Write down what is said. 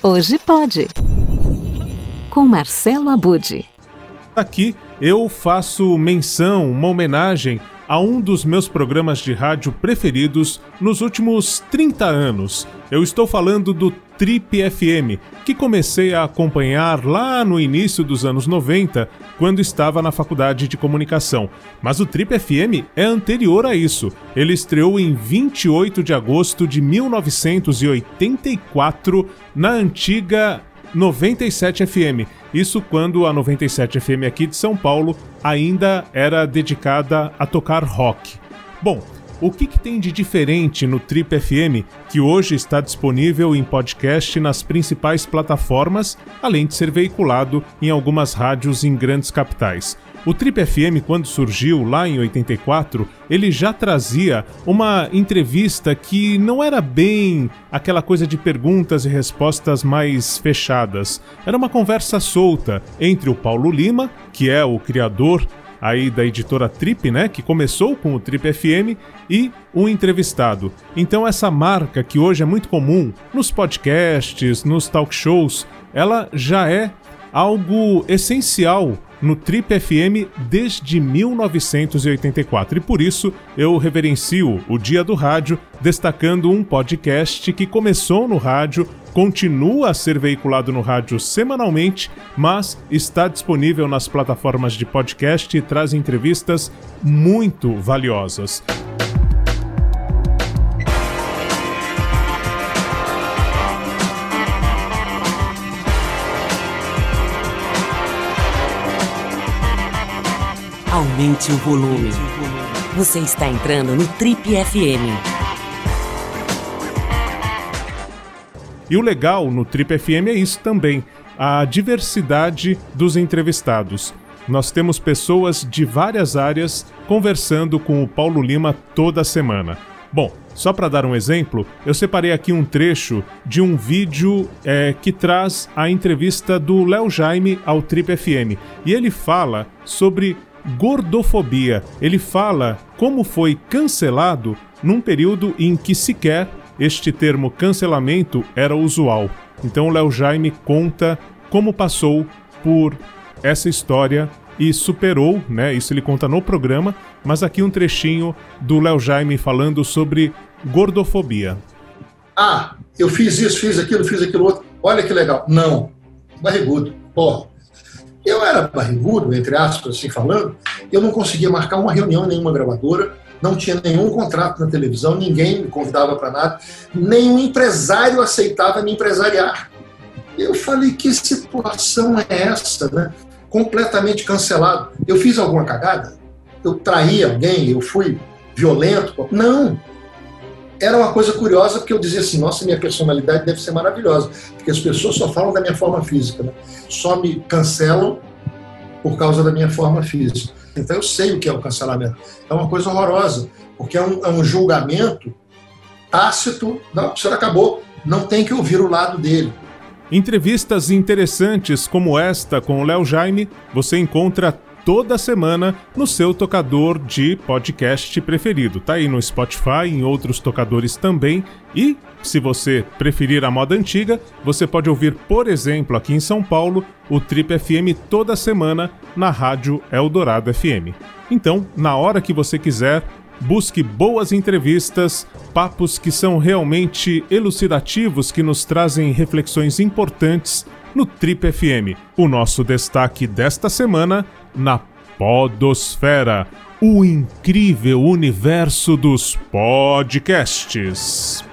Hoje pode. Com Marcelo Abude. Aqui eu faço menção, uma homenagem a um dos meus programas de rádio preferidos nos últimos 30 anos. Eu estou falando do Trip FM, que comecei a acompanhar lá no início dos anos 90, quando estava na faculdade de comunicação. Mas o Trip FM é anterior a isso. Ele estreou em 28 de agosto de 1984 na antiga 97 FM. Isso quando a 97 FM aqui de São Paulo ainda era dedicada a tocar rock. Bom, o que, que, tem de diferente no Trip FM, que hoje está disponível em podcast nas principais plataformas, além de ser veiculado em algumas rádios em grandes capitais? O Trip FM, quando surgiu lá em 84, ele já trazia uma entrevista que não era bem aquela coisa de perguntas e respostas mais fechadas. Era uma conversa solta entre o Paulo Lima, que é o criador aí da editora Trip, né, que começou com o Trip FM, e um entrevistado. Então essa marca que hoje é muito comum nos podcasts, nos talk shows, ela já é algo essencial no Trip FM desde 1984 e por isso eu reverencio o Dia do Rádio, destacando um podcast que começou no rádio, continua a ser veiculado no rádio semanalmente, mas está disponível nas plataformas de podcast e traz entrevistas muito valiosas. Aumente o volume. Você está entrando no Trip FM. E o legal no Trip FM é isso também, a diversidade dos entrevistados. Nós temos pessoas de várias áreas conversando com o Paulo Lima toda semana. Bom, só para dar um exemplo, eu separei aqui um trecho de um vídeo é, que traz a entrevista do Léo Jaime ao Trip FM. E ele fala sobre gordofobia. Ele fala como foi cancelado num período em que sequer este termo cancelamento era usual. Então Léo Jaime conta como passou por essa história e superou, né? Isso ele conta no programa, mas aqui um trechinho do Léo Jaime falando sobre gordofobia. Ah, eu fiz isso, fiz aquilo, fiz aquilo outro. Olha que legal. Não. Barrigudo. Porra. Eu era barrigudo, entre aspas, assim falando, eu não conseguia marcar uma reunião em nenhuma gravadora, não tinha nenhum contrato na televisão, ninguém me convidava para nada, nenhum empresário aceitava me empresariar. Eu falei, que situação é essa, né? Completamente cancelado. Eu fiz alguma cagada? Eu traí alguém? Eu fui violento? Não era uma coisa curiosa, porque eu dizia assim, nossa, minha personalidade deve ser maravilhosa, porque as pessoas só falam da minha forma física, né? só me cancelam por causa da minha forma física. Então eu sei o que é o cancelamento. É uma coisa horrorosa, porque é um, é um julgamento tácito, não, o senhor acabou, não tem que ouvir o lado dele. Entrevistas interessantes como esta com o Léo Jaime você encontra toda semana no seu tocador de podcast preferido. Tá aí no Spotify, em outros tocadores também. E, se você preferir a moda antiga, você pode ouvir, por exemplo, aqui em São Paulo, o Trip FM toda semana na rádio Eldorado FM. Então, na hora que você quiser, busque boas entrevistas, papos que são realmente elucidativos, que nos trazem reflexões importantes no Trip FM. O nosso destaque desta semana na Podosfera, o incrível universo dos podcasts.